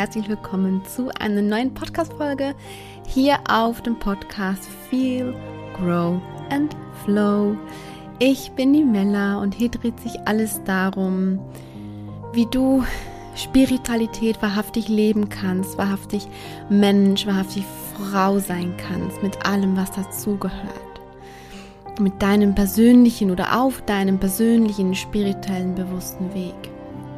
herzlich willkommen zu einer neuen Podcast-Folge hier auf dem Podcast Feel, Grow and Flow. Ich bin die Mella und hier dreht sich alles darum, wie du Spiritualität wahrhaftig leben kannst, wahrhaftig Mensch, wahrhaftig Frau sein kannst, mit allem, was dazugehört mit deinem persönlichen oder auf deinem persönlichen spirituellen bewussten Weg.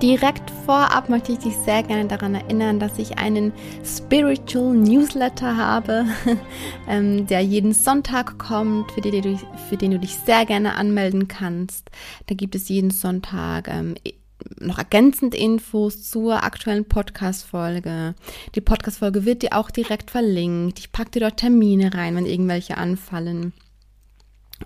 Direkt vorab möchte ich dich sehr gerne daran erinnern, dass ich einen Spiritual Newsletter habe, ähm, der jeden Sonntag kommt, für den, du, für den, du, dich sehr gerne anmelden kannst. Da gibt es jeden Sonntag ähm, noch ergänzend Infos zur aktuellen Podcast-Folge. Die Podcast-Folge wird dir auch direkt verlinkt. Ich packe dir dort Termine rein, wenn irgendwelche anfallen.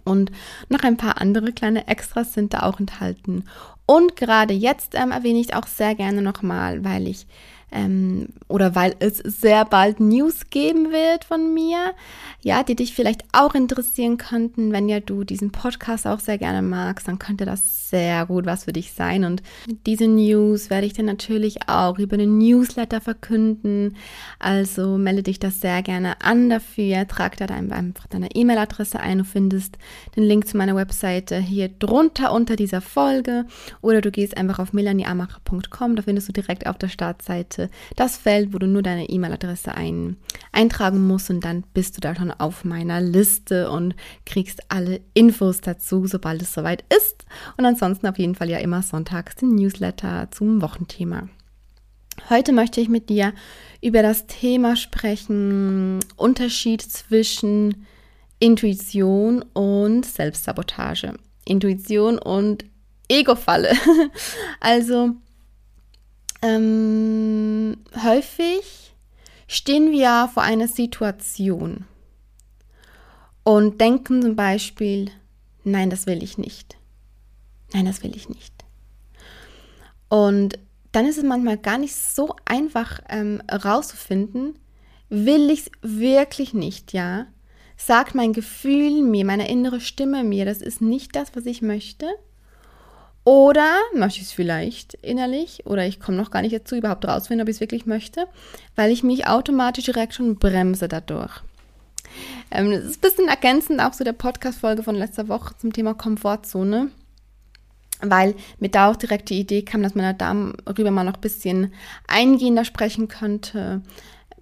Und noch ein paar andere kleine Extras sind da auch enthalten. Und gerade jetzt ähm, erwähne ich auch sehr gerne nochmal, weil ich ähm, oder weil es sehr bald News geben wird von mir, ja, die dich vielleicht auch interessieren könnten. Wenn ja du diesen Podcast auch sehr gerne magst, dann könnte das sehr gut was für dich sein. Und diese News werde ich dir natürlich auch über den Newsletter verkünden. Also melde dich das sehr gerne an dafür. Trag da einfach deine E-Mail-Adresse ein. Du findest den Link zu meiner Webseite hier drunter unter dieser Folge. Oder du gehst einfach auf melanieamacher.com. Da findest du direkt auf der Startseite Seite das Feld, wo du nur deine E-Mail-Adresse ein, eintragen musst und dann bist du da schon auf meiner Liste und kriegst alle Infos dazu, sobald es soweit ist. Und ansonsten auf jeden Fall ja immer sonntags den Newsletter zum Wochenthema. Heute möchte ich mit dir über das Thema sprechen, Unterschied zwischen Intuition und Selbstsabotage. Intuition und Ego-Falle. Also ähm, häufig stehen wir vor einer Situation und denken zum Beispiel, nein, das will ich nicht. Nein, das will ich nicht. Und dann ist es manchmal gar nicht so einfach ähm, rauszufinden, will ich es wirklich nicht, ja? Sagt mein Gefühl mir, meine innere Stimme mir, das ist nicht das, was ich möchte? Oder möchte ich es vielleicht innerlich oder ich komme noch gar nicht dazu, überhaupt rausfinden, ob ich es wirklich möchte, weil ich mich automatisch direkt schon bremse dadurch. Ähm, das ist ein bisschen ergänzend auch zu der Podcast-Folge von letzter Woche zum Thema Komfortzone, weil mir da auch direkt die Idee kam, dass man darüber mal noch ein bisschen eingehender sprechen könnte,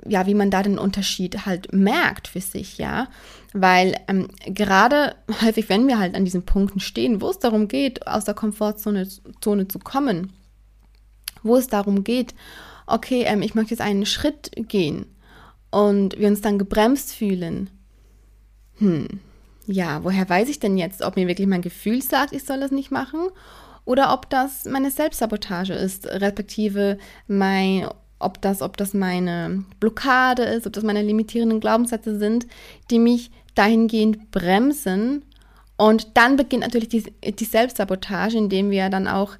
ja, wie man da den Unterschied halt merkt für sich, ja. Weil ähm, gerade häufig, wenn wir halt an diesen Punkten stehen, wo es darum geht, aus der Komfortzone Zone zu kommen, wo es darum geht, okay, ähm, ich möchte jetzt einen Schritt gehen und wir uns dann gebremst fühlen, hm, ja, woher weiß ich denn jetzt, ob mir wirklich mein Gefühl sagt, ich soll das nicht machen oder ob das meine Selbstsabotage ist, respektive mein ob das, ob das meine Blockade ist, ob das meine limitierenden Glaubenssätze sind, die mich dahingehend bremsen. Und dann beginnt natürlich die, die Selbstsabotage, indem wir dann auch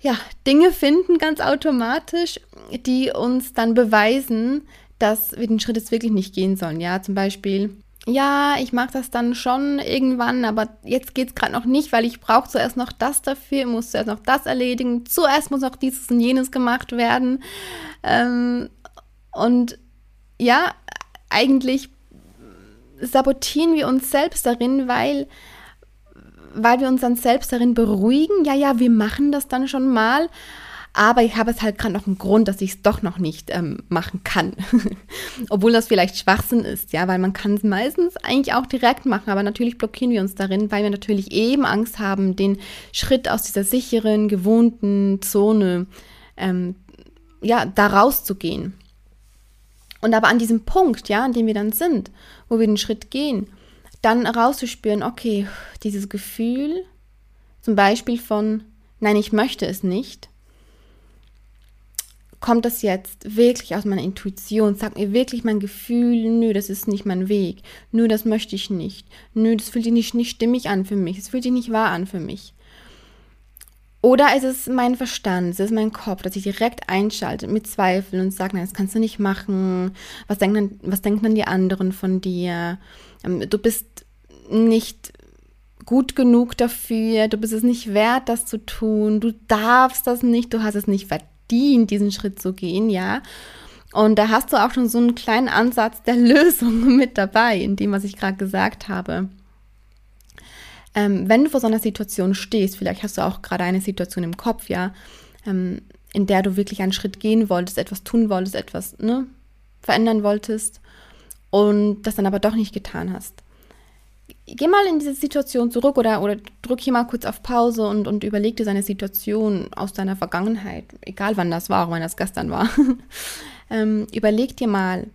ja, Dinge finden, ganz automatisch, die uns dann beweisen, dass wir den Schritt jetzt wirklich nicht gehen sollen. Ja, zum Beispiel, ja, ich mache das dann schon irgendwann, aber jetzt geht es gerade noch nicht, weil ich brauche zuerst noch das dafür, muss zuerst noch das erledigen, zuerst muss noch dieses und jenes gemacht werden. Ähm, und ja, eigentlich sabotieren wir uns selbst darin, weil, weil wir uns dann selbst darin beruhigen, ja, ja, wir machen das dann schon mal, aber ich habe es halt gerade noch einen Grund, dass ich es doch noch nicht ähm, machen kann. Obwohl das vielleicht Schwachsinn ist, ja, weil man kann es meistens eigentlich auch direkt machen, aber natürlich blockieren wir uns darin, weil wir natürlich eben Angst haben, den Schritt aus dieser sicheren, gewohnten Zone, ähm, ja, da rauszugehen. Und aber an diesem Punkt, ja, an dem wir dann sind, wo wir den Schritt gehen, dann rauszuspüren, okay, dieses Gefühl, zum Beispiel von, nein, ich möchte es nicht, kommt das jetzt wirklich aus meiner Intuition? Sagt mir wirklich mein Gefühl, nö, das ist nicht mein Weg. Nö, das möchte ich nicht. Nö, das fühlt sich nicht, nicht stimmig an für mich. Es fühlt sich nicht wahr an für mich. Oder ist es mein Verstand, es ist mein Kopf, dass ich direkt einschalte mit Zweifeln und sage, nein, das kannst du nicht machen. Was denken, was denken dann die anderen von dir? Ähm, du bist nicht gut genug dafür, du bist es nicht wert, das zu tun, du darfst das nicht, du hast es nicht verdient dient, diesen Schritt zu gehen, ja. Und da hast du auch schon so einen kleinen Ansatz der Lösung mit dabei, in dem, was ich gerade gesagt habe. Ähm, wenn du vor so einer Situation stehst, vielleicht hast du auch gerade eine Situation im Kopf, ja, ähm, in der du wirklich einen Schritt gehen wolltest, etwas tun wolltest, etwas ne, verändern wolltest und das dann aber doch nicht getan hast. Geh mal in diese Situation zurück oder, oder drück hier mal kurz auf Pause und, und überleg dir seine Situation aus deiner Vergangenheit, egal wann das war, auch wenn das gestern war. ähm, überleg dir mal,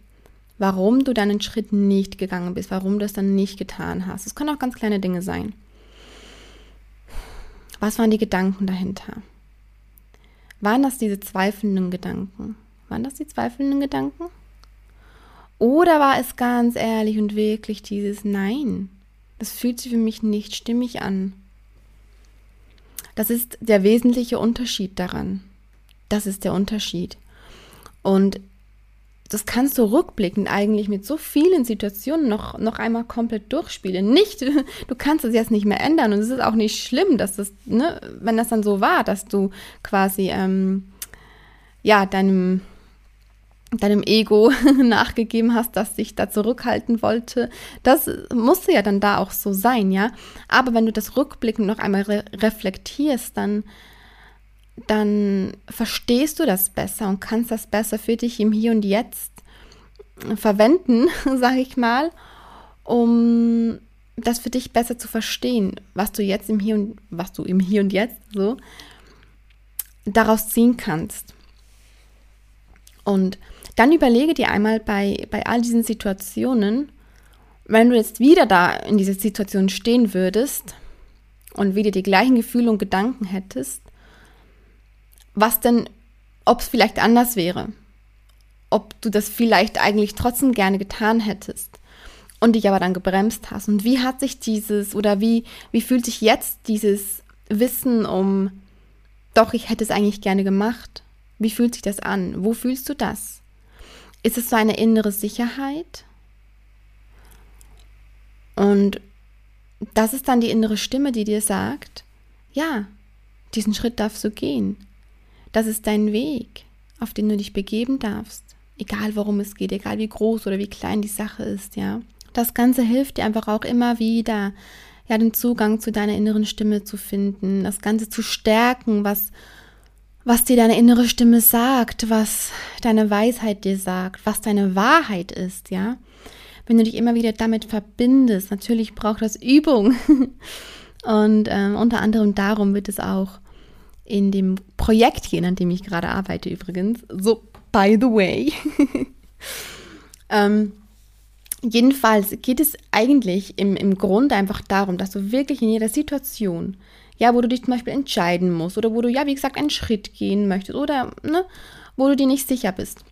warum du deinen Schritt nicht gegangen bist, warum du es dann nicht getan hast. Es können auch ganz kleine Dinge sein. Was waren die Gedanken dahinter? Waren das diese zweifelnden Gedanken? Waren das die zweifelnden Gedanken? Oder war es ganz ehrlich und wirklich dieses Nein? Das fühlt sich für mich nicht stimmig an. Das ist der wesentliche Unterschied daran. Das ist der Unterschied. Und das kannst du rückblickend eigentlich mit so vielen Situationen noch, noch einmal komplett durchspielen. Nicht, du kannst es jetzt nicht mehr ändern und es ist auch nicht schlimm, dass das, ne, wenn das dann so war, dass du quasi, ähm, ja, deinem, deinem Ego nachgegeben hast, das dich da zurückhalten wollte. Das musste ja dann da auch so sein, ja. Aber wenn du das rückblickend noch einmal re reflektierst, dann dann verstehst du das besser und kannst das besser für dich im Hier und Jetzt verwenden, sage ich mal, um das für dich besser zu verstehen, was du jetzt im Hier und was du im Hier und Jetzt so daraus ziehen kannst. Und dann überlege dir einmal bei, bei all diesen Situationen, wenn du jetzt wieder da in dieser Situation stehen würdest und wieder die gleichen Gefühle und Gedanken hättest, was denn, ob es vielleicht anders wäre, ob du das vielleicht eigentlich trotzdem gerne getan hättest und dich aber dann gebremst hast. Und wie hat sich dieses oder wie, wie fühlt sich jetzt dieses Wissen um, doch, ich hätte es eigentlich gerne gemacht? Wie fühlt sich das an? Wo fühlst du das? Ist es so eine innere Sicherheit? Und das ist dann die innere Stimme, die dir sagt, ja, diesen Schritt darfst du gehen. Das ist dein Weg, auf den du dich begeben darfst. Egal worum es geht, egal wie groß oder wie klein die Sache ist, ja. Das Ganze hilft dir einfach auch immer wieder, ja, den Zugang zu deiner inneren Stimme zu finden, das Ganze zu stärken, was, was dir deine innere Stimme sagt, was deine Weisheit dir sagt, was deine Wahrheit ist, ja. Wenn du dich immer wieder damit verbindest, natürlich braucht das Übung. Und ähm, unter anderem darum wird es auch in dem Projekt gehen, an dem ich gerade arbeite übrigens. So, by the way. ähm, jedenfalls geht es eigentlich im, im Grunde einfach darum, dass du wirklich in jeder Situation, ja, wo du dich zum Beispiel entscheiden musst oder wo du, ja, wie gesagt, einen Schritt gehen möchtest oder, ne, wo du dir nicht sicher bist.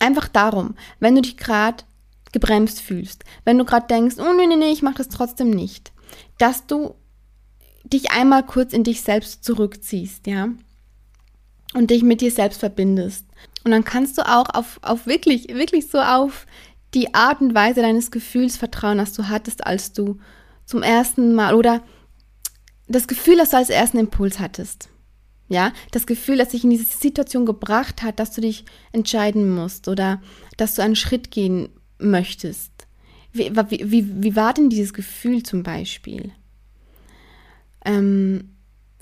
Einfach darum, wenn du dich gerade gebremst fühlst, wenn du gerade denkst, oh nee, nee, nee, ich mache das trotzdem nicht, dass du dich einmal kurz in dich selbst zurückziehst, ja, und dich mit dir selbst verbindest. Und dann kannst du auch auf, auf wirklich, wirklich so auf die Art und Weise deines Gefühls vertrauen, das du hattest, als du zum ersten Mal oder das Gefühl, das du als ersten Impuls hattest. Ja, das Gefühl, das dich in diese Situation gebracht hat, dass du dich entscheiden musst oder dass du einen Schritt gehen möchtest. Wie, wie, wie war denn dieses Gefühl zum Beispiel? Ähm,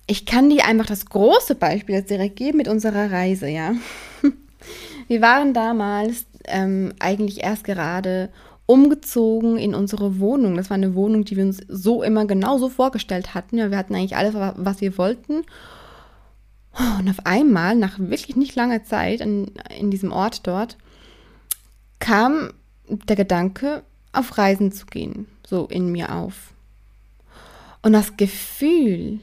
ich kann dir einfach das große Beispiel jetzt direkt geben mit unserer Reise, ja. Wir waren damals ähm, eigentlich erst gerade umgezogen in unsere Wohnung. Das war eine Wohnung, die wir uns so immer genauso vorgestellt hatten. Ja, wir hatten eigentlich alles, was wir wollten. Und auf einmal, nach wirklich nicht langer Zeit in, in diesem Ort dort, kam der Gedanke, auf Reisen zu gehen, so in mir auf. Und das Gefühl,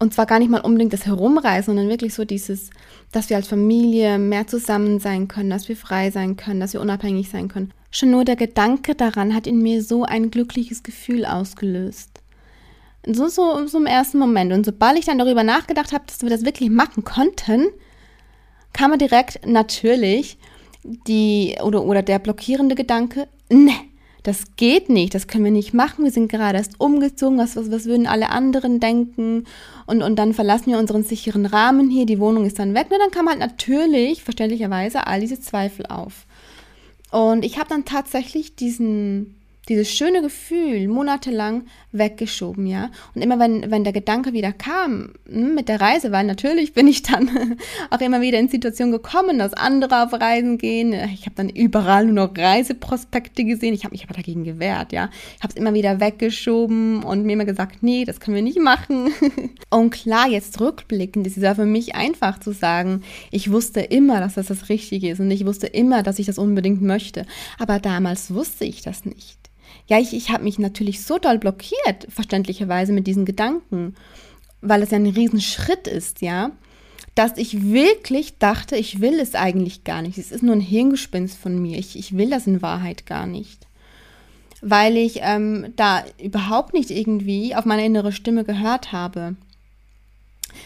und zwar gar nicht mal unbedingt das Herumreisen, sondern wirklich so dieses, dass wir als Familie mehr zusammen sein können, dass wir frei sein können, dass wir unabhängig sein können. Schon nur der Gedanke daran hat in mir so ein glückliches Gefühl ausgelöst. So, so, so im ersten Moment. Und sobald ich dann darüber nachgedacht habe, dass wir das wirklich machen konnten, kam mir direkt natürlich die oder, oder der blockierende Gedanke, ne, das geht nicht, das können wir nicht machen, wir sind gerade erst umgezogen, was, was, was würden alle anderen denken und, und dann verlassen wir unseren sicheren Rahmen hier, die Wohnung ist dann weg. Na, dann kam halt natürlich, verständlicherweise, all diese Zweifel auf. Und ich habe dann tatsächlich diesen dieses schöne Gefühl monatelang weggeschoben, ja. Und immer wenn, wenn der Gedanke wieder kam hm, mit der Reise, weil natürlich bin ich dann auch immer wieder in Situationen gekommen, dass andere auf Reisen gehen. Ich habe dann überall nur noch Reiseprospekte gesehen. Ich habe mich aber dagegen gewehrt, ja. Ich habe es immer wieder weggeschoben und mir immer gesagt, nee, das können wir nicht machen. und klar, jetzt rückblickend ist es ja für mich einfach zu sagen, ich wusste immer, dass das das Richtige ist und ich wusste immer, dass ich das unbedingt möchte. Aber damals wusste ich das nicht. Ja, ich, ich habe mich natürlich so doll blockiert, verständlicherweise mit diesen Gedanken, weil es ja ein Riesenschritt ist, ja, dass ich wirklich dachte, ich will es eigentlich gar nicht. Es ist nur ein Hirngespinst von mir. Ich, ich will das in Wahrheit gar nicht. Weil ich ähm, da überhaupt nicht irgendwie auf meine innere Stimme gehört habe.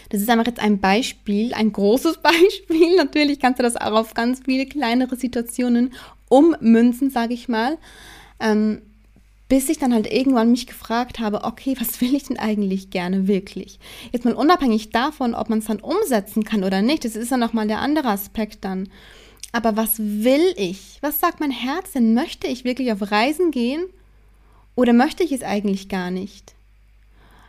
Das ist einfach jetzt ein Beispiel, ein großes Beispiel. Natürlich kannst du das auch auf ganz viele kleinere Situationen ummünzen, sage ich mal. Ähm, bis ich dann halt irgendwann mich gefragt habe, okay, was will ich denn eigentlich gerne wirklich? Jetzt mal unabhängig davon, ob man es dann umsetzen kann oder nicht, das ist ja nochmal der andere Aspekt dann. Aber was will ich? Was sagt mein Herz denn? Möchte ich wirklich auf Reisen gehen oder möchte ich es eigentlich gar nicht?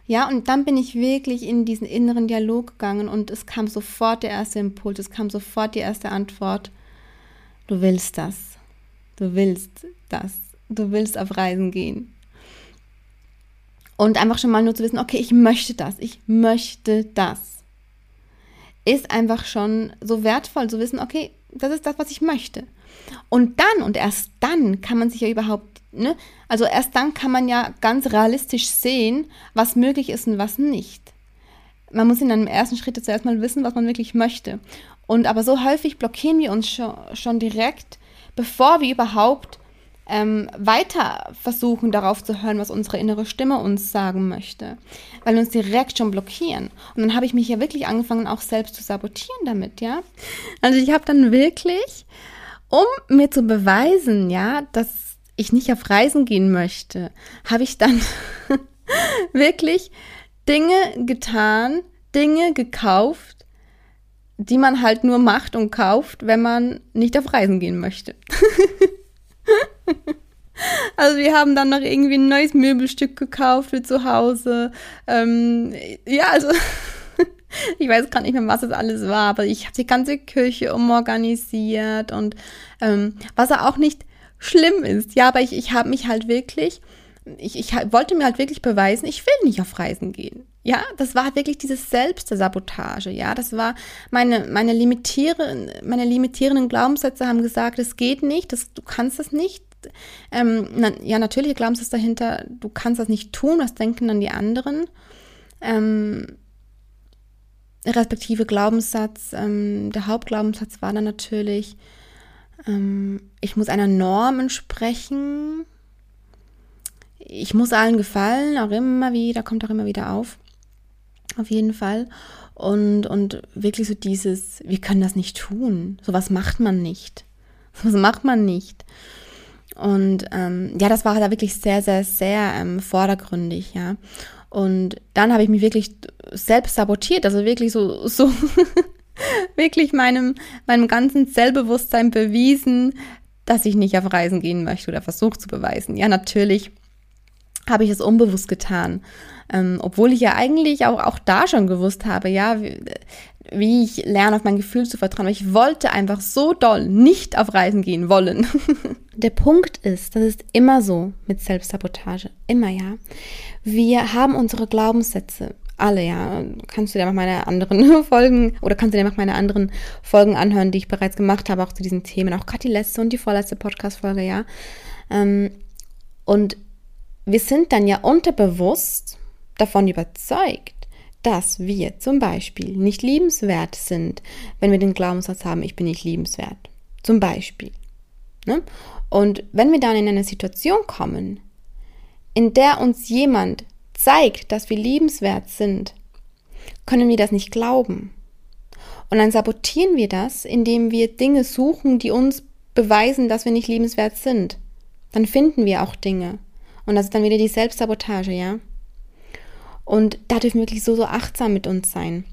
Ja, und dann bin ich wirklich in diesen inneren Dialog gegangen und es kam sofort der erste Impuls, es kam sofort die erste Antwort. Du willst das. Du willst das du willst auf Reisen gehen. Und einfach schon mal nur zu wissen, okay, ich möchte das, ich möchte das. Ist einfach schon so wertvoll zu wissen, okay, das ist das, was ich möchte. Und dann und erst dann kann man sich ja überhaupt, ne, also erst dann kann man ja ganz realistisch sehen, was möglich ist und was nicht. Man muss in einem ersten Schritt zuerst mal wissen, was man wirklich möchte. Und aber so häufig blockieren wir uns schon, schon direkt, bevor wir überhaupt ähm, weiter versuchen, darauf zu hören, was unsere innere Stimme uns sagen möchte, weil wir uns direkt schon blockieren. Und dann habe ich mich ja wirklich angefangen, auch selbst zu sabotieren damit, ja. Also ich habe dann wirklich, um mir zu beweisen, ja, dass ich nicht auf Reisen gehen möchte, habe ich dann wirklich Dinge getan, Dinge gekauft, die man halt nur macht und kauft, wenn man nicht auf Reisen gehen möchte. Also wir haben dann noch irgendwie ein neues Möbelstück gekauft für zu Hause. Ähm, ja, also ich weiß gar nicht mehr, was es alles war, aber ich habe die ganze Küche umorganisiert und ähm, was auch nicht schlimm ist. Ja, aber ich, ich habe mich halt wirklich, ich, ich wollte mir halt wirklich beweisen, ich will nicht auf Reisen gehen. Ja, das war wirklich dieses Selbstsabotage. Ja, das war meine, meine, limitieren, meine limitierenden Glaubenssätze haben gesagt, es geht nicht, das, du kannst es nicht. Ähm, na, ja, natürliche Glaubenssatz dahinter, du kannst das nicht tun, was denken dann die anderen. Ähm, respektive Glaubenssatz, ähm, der Hauptglaubenssatz war dann natürlich, ähm, ich muss einer Norm entsprechen. Ich muss allen gefallen, auch immer wieder, kommt auch immer wieder auf auf jeden Fall. Und, und wirklich so dieses, wir können das nicht tun. Sowas macht man nicht. Sowas macht man nicht. Und ähm, ja, das war da wirklich sehr, sehr, sehr ähm, vordergründig, ja. Und dann habe ich mich wirklich selbst sabotiert, also wirklich so, so wirklich meinem, meinem ganzen Selbstbewusstsein bewiesen, dass ich nicht auf Reisen gehen möchte oder versucht zu beweisen. Ja, natürlich habe ich es unbewusst getan. Ähm, obwohl ich ja eigentlich auch, auch da schon gewusst habe, ja, wie, wie ich lerne, auf mein Gefühl zu vertrauen. Aber ich wollte einfach so doll nicht auf Reisen gehen wollen. Der Punkt ist, das ist immer so mit Selbstsabotage. Immer, ja. Wir haben unsere Glaubenssätze. Alle, ja. Kannst du dir mal meine anderen Folgen oder kannst du dir mal meine anderen Folgen anhören, die ich bereits gemacht habe, auch zu diesen Themen. Auch gerade die letzte und die vorletzte Podcast-Folge, ja. Ähm, und wir sind dann ja unterbewusst davon überzeugt, dass wir zum Beispiel nicht liebenswert sind, wenn wir den Glaubenssatz haben, ich bin nicht liebenswert. Zum Beispiel. Ne? Und wenn wir dann in eine Situation kommen, in der uns jemand zeigt, dass wir liebenswert sind, können wir das nicht glauben. Und dann sabotieren wir das, indem wir Dinge suchen, die uns beweisen, dass wir nicht liebenswert sind. dann finden wir auch Dinge. Und das ist dann wieder die Selbstsabotage, ja. Und da dürfen wir wirklich so, so achtsam mit uns sein.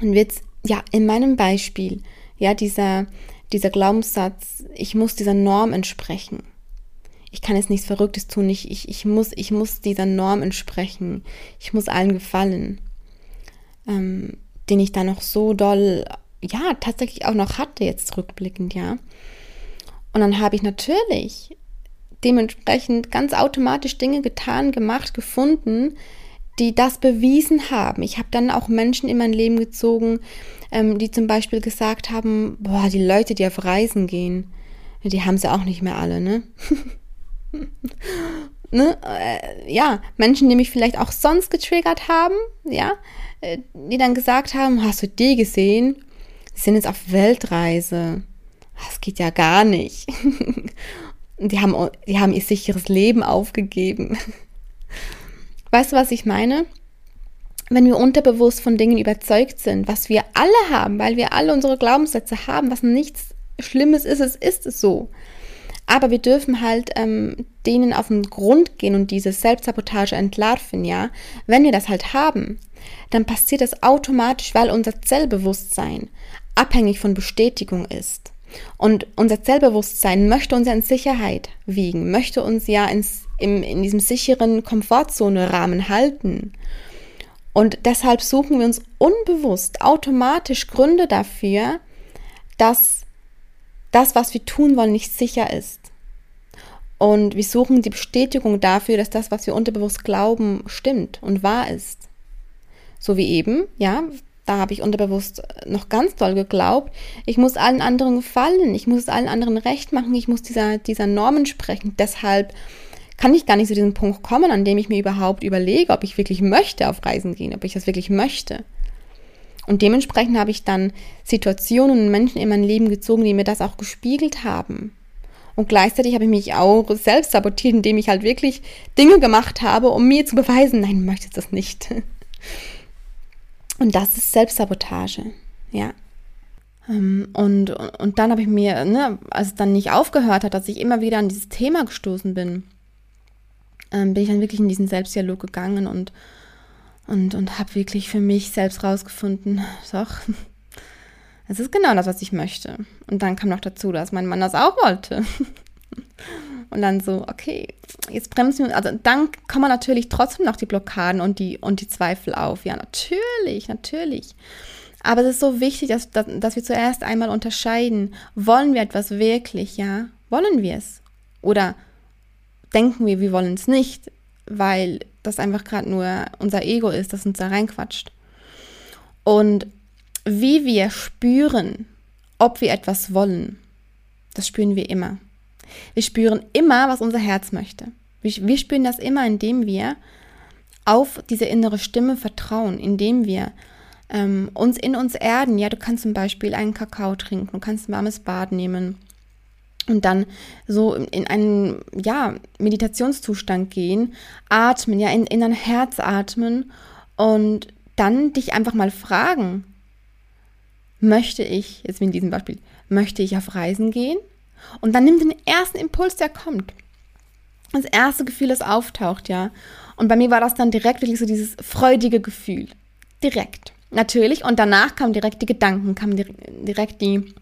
Und jetzt, ja, in meinem Beispiel, ja, dieser, dieser Glaubenssatz, ich muss dieser Norm entsprechen. Ich kann jetzt nichts Verrücktes tun, ich, ich, ich, muss, ich muss dieser Norm entsprechen. Ich muss allen gefallen. Ähm, den ich da noch so doll, ja, tatsächlich auch noch hatte, jetzt rückblickend, ja. Und dann habe ich natürlich dementsprechend ganz automatisch Dinge getan, gemacht, gefunden, die das bewiesen haben. Ich habe dann auch Menschen in mein Leben gezogen, ähm, die zum Beispiel gesagt haben, boah, die Leute, die auf Reisen gehen, die haben sie auch nicht mehr alle, ne? ne? Äh, ja, Menschen, die mich vielleicht auch sonst getriggert haben, ja, äh, die dann gesagt haben, hast du die gesehen? Die sind jetzt auf Weltreise. Das geht ja gar nicht. die haben, die haben ihr sicheres Leben aufgegeben. Weißt du, was ich meine? Wenn wir unterbewusst von Dingen überzeugt sind, was wir alle haben, weil wir alle unsere Glaubenssätze haben, was nichts Schlimmes ist, es ist es so. Aber wir dürfen halt ähm, denen auf den Grund gehen und diese Selbstsabotage entlarven, ja. Wenn wir das halt haben, dann passiert das automatisch, weil unser Zellbewusstsein abhängig von Bestätigung ist. Und unser Zellbewusstsein möchte uns ja in Sicherheit wiegen, möchte uns ja ins, im, in diesem sicheren Komfortzone-Rahmen halten. Und deshalb suchen wir uns unbewusst automatisch Gründe dafür, dass das, was wir tun wollen, nicht sicher ist. Und wir suchen die Bestätigung dafür, dass das, was wir unterbewusst glauben, stimmt und wahr ist. So wie eben, ja, da habe ich unterbewusst noch ganz doll geglaubt, ich muss allen anderen gefallen, ich muss es allen anderen recht machen, ich muss dieser, dieser Normen sprechen. Deshalb kann ich gar nicht zu diesem Punkt kommen, an dem ich mir überhaupt überlege, ob ich wirklich möchte auf Reisen gehen, ob ich das wirklich möchte. Und dementsprechend habe ich dann Situationen und Menschen in mein Leben gezogen, die mir das auch gespiegelt haben. Und gleichzeitig habe ich mich auch selbst sabotiert, indem ich halt wirklich Dinge gemacht habe, um mir zu beweisen, nein, du möchtest das nicht. Und das ist Selbstsabotage, ja. Ähm, und, und dann habe ich mir, ne, als es dann nicht aufgehört hat, dass ich immer wieder an dieses Thema gestoßen bin, ähm, bin ich dann wirklich in diesen Selbstdialog gegangen und, und, und habe wirklich für mich selbst rausgefunden, doch, es ist genau das, was ich möchte. Und dann kam noch dazu, dass mein Mann das auch wollte. Und dann so, okay, jetzt bremsen wir. Also dann kommen natürlich trotzdem noch die Blockaden und die, und die Zweifel auf. Ja, natürlich, natürlich. Aber es ist so wichtig, dass, dass, dass wir zuerst einmal unterscheiden, wollen wir etwas wirklich, ja? Wollen wir es? Oder denken wir, wir wollen es nicht, weil das einfach gerade nur unser Ego ist, das uns da reinquatscht. Und wie wir spüren, ob wir etwas wollen, das spüren wir immer. Wir spüren immer, was unser Herz möchte. Wir, spüren das immer, indem wir auf diese innere Stimme vertrauen, indem wir ähm, uns in uns erden. Ja, du kannst zum Beispiel einen Kakao trinken, du kannst ein warmes Bad nehmen und dann so in einen ja, Meditationszustand gehen, atmen, ja, in, in dein Herz atmen und dann dich einfach mal fragen, möchte ich, jetzt wie in diesem Beispiel, möchte ich auf Reisen gehen? Und dann nimm den ersten Impuls, der kommt. Das erste Gefühl, das auftaucht, ja. Und bei mir war das dann direkt wirklich so dieses freudige Gefühl. Direkt. Natürlich. Und danach kamen direkt die Gedanken, kamen direkt die,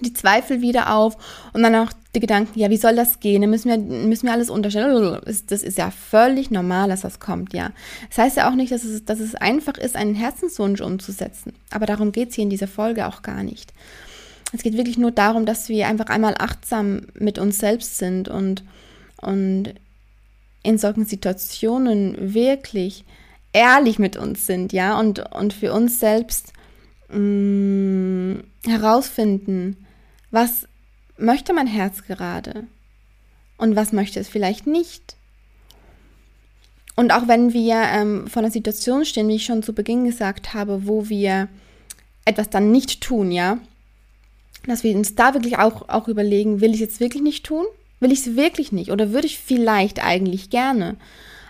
die Zweifel wieder auf. Und dann auch die Gedanken, ja, wie soll das gehen? Dann müssen wir, müssen wir alles unterstellen. Das ist ja völlig normal, dass das kommt, ja. Das heißt ja auch nicht, dass es, dass es einfach ist, einen Herzenswunsch umzusetzen. Aber darum geht es hier in dieser Folge auch gar nicht. Es geht wirklich nur darum, dass wir einfach einmal achtsam mit uns selbst sind und, und in solchen Situationen wirklich ehrlich mit uns sind, ja, und, und für uns selbst mh, mm, herausfinden, was möchte mein Herz gerade und was möchte es vielleicht nicht. Und auch wenn wir ähm, vor einer Situation stehen, wie ich schon zu Beginn gesagt habe, wo wir etwas dann nicht tun, ja, dass wir uns da wirklich auch, auch überlegen, will ich es jetzt wirklich nicht tun? Will ich es wirklich nicht? Oder würde ich vielleicht eigentlich gerne?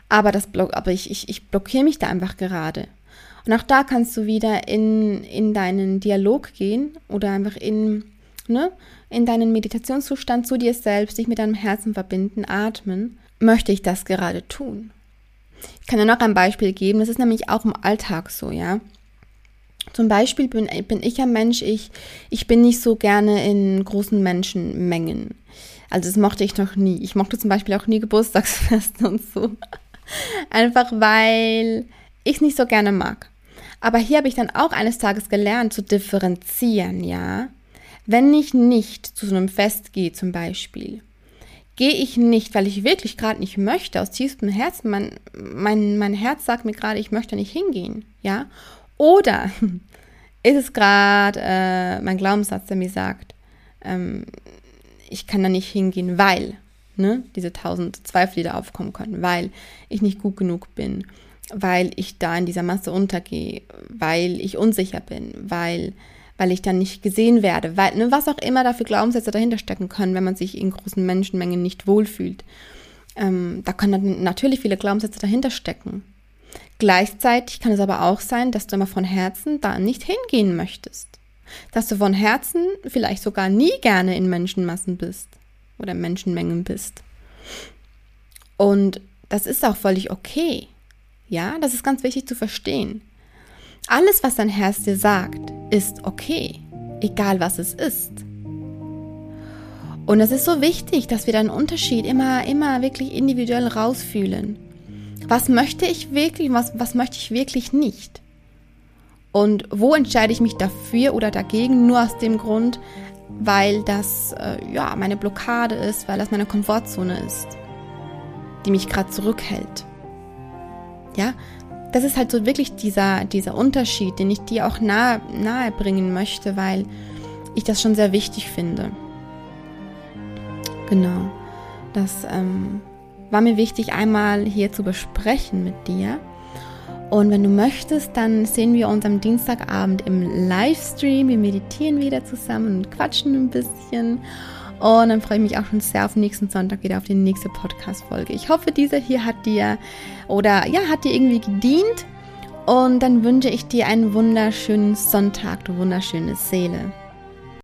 Aber, das Block, aber ich, ich, ich blockiere mich da einfach gerade. Und auch da kannst du wieder in, in deinen Dialog gehen oder einfach in, ne, in deinen Meditationszustand zu dir selbst, dich mit deinem Herzen verbinden, atmen, möchte ich das gerade tun. Ich kann dir noch ein Beispiel geben, das ist nämlich auch im Alltag so, ja. Zum Beispiel bin, bin ich ein Mensch, ich, ich bin nicht so gerne in großen Menschenmengen. Also das mochte ich noch nie. Ich mochte zum Beispiel auch nie Geburtstagsfeste und so. Einfach weil ich es nicht so gerne mag. Aber hier habe ich dann auch eines Tages gelernt zu differenzieren, ja. Wenn ich nicht zu so einem Fest gehe zum Beispiel, gehe ich nicht, weil ich wirklich gerade nicht möchte, aus tiefstem Herzen, mein, mein, mein Herz sagt mir gerade, ich möchte nicht hingehen, ja. Oder ist es gerade äh, mein Glaubenssatz, der mir sagt, ähm, ich kann da nicht hingehen, weil ne, diese tausend Zweifel, die da aufkommen können, weil ich nicht gut genug bin, weil ich da in dieser Masse untergehe, weil ich unsicher bin, weil, weil ich dann nicht gesehen werde, weil, ne, was auch immer da für Glaubenssätze dahinter stecken können, wenn man sich in großen Menschenmengen nicht wohlfühlt. Ähm, da können natürlich viele Glaubenssätze dahinter stecken. Gleichzeitig kann es aber auch sein, dass du immer von Herzen da nicht hingehen möchtest. Dass du von Herzen vielleicht sogar nie gerne in Menschenmassen bist oder Menschenmengen bist. Und das ist auch völlig okay. Ja, das ist ganz wichtig zu verstehen. Alles, was dein Herz dir sagt, ist okay, egal was es ist. Und es ist so wichtig, dass wir den Unterschied immer, immer wirklich individuell rausfühlen. Was möchte ich wirklich, was, was möchte ich wirklich nicht? Und wo entscheide ich mich dafür oder dagegen? Nur aus dem Grund, weil das äh, ja meine Blockade ist, weil das meine Komfortzone ist, die mich gerade zurückhält. Ja, das ist halt so wirklich dieser, dieser Unterschied, den ich dir auch nahe, nahe bringen möchte, weil ich das schon sehr wichtig finde. Genau. Das ähm, war mir wichtig, einmal hier zu besprechen mit dir. Und wenn du möchtest, dann sehen wir uns am Dienstagabend im Livestream. Wir meditieren wieder zusammen und quatschen ein bisschen. Und dann freue ich mich auch schon sehr auf nächsten Sonntag wieder auf die nächste Podcast-Folge. Ich hoffe, diese hier hat dir oder ja, hat dir irgendwie gedient. Und dann wünsche ich dir einen wunderschönen Sonntag, du wunderschöne Seele.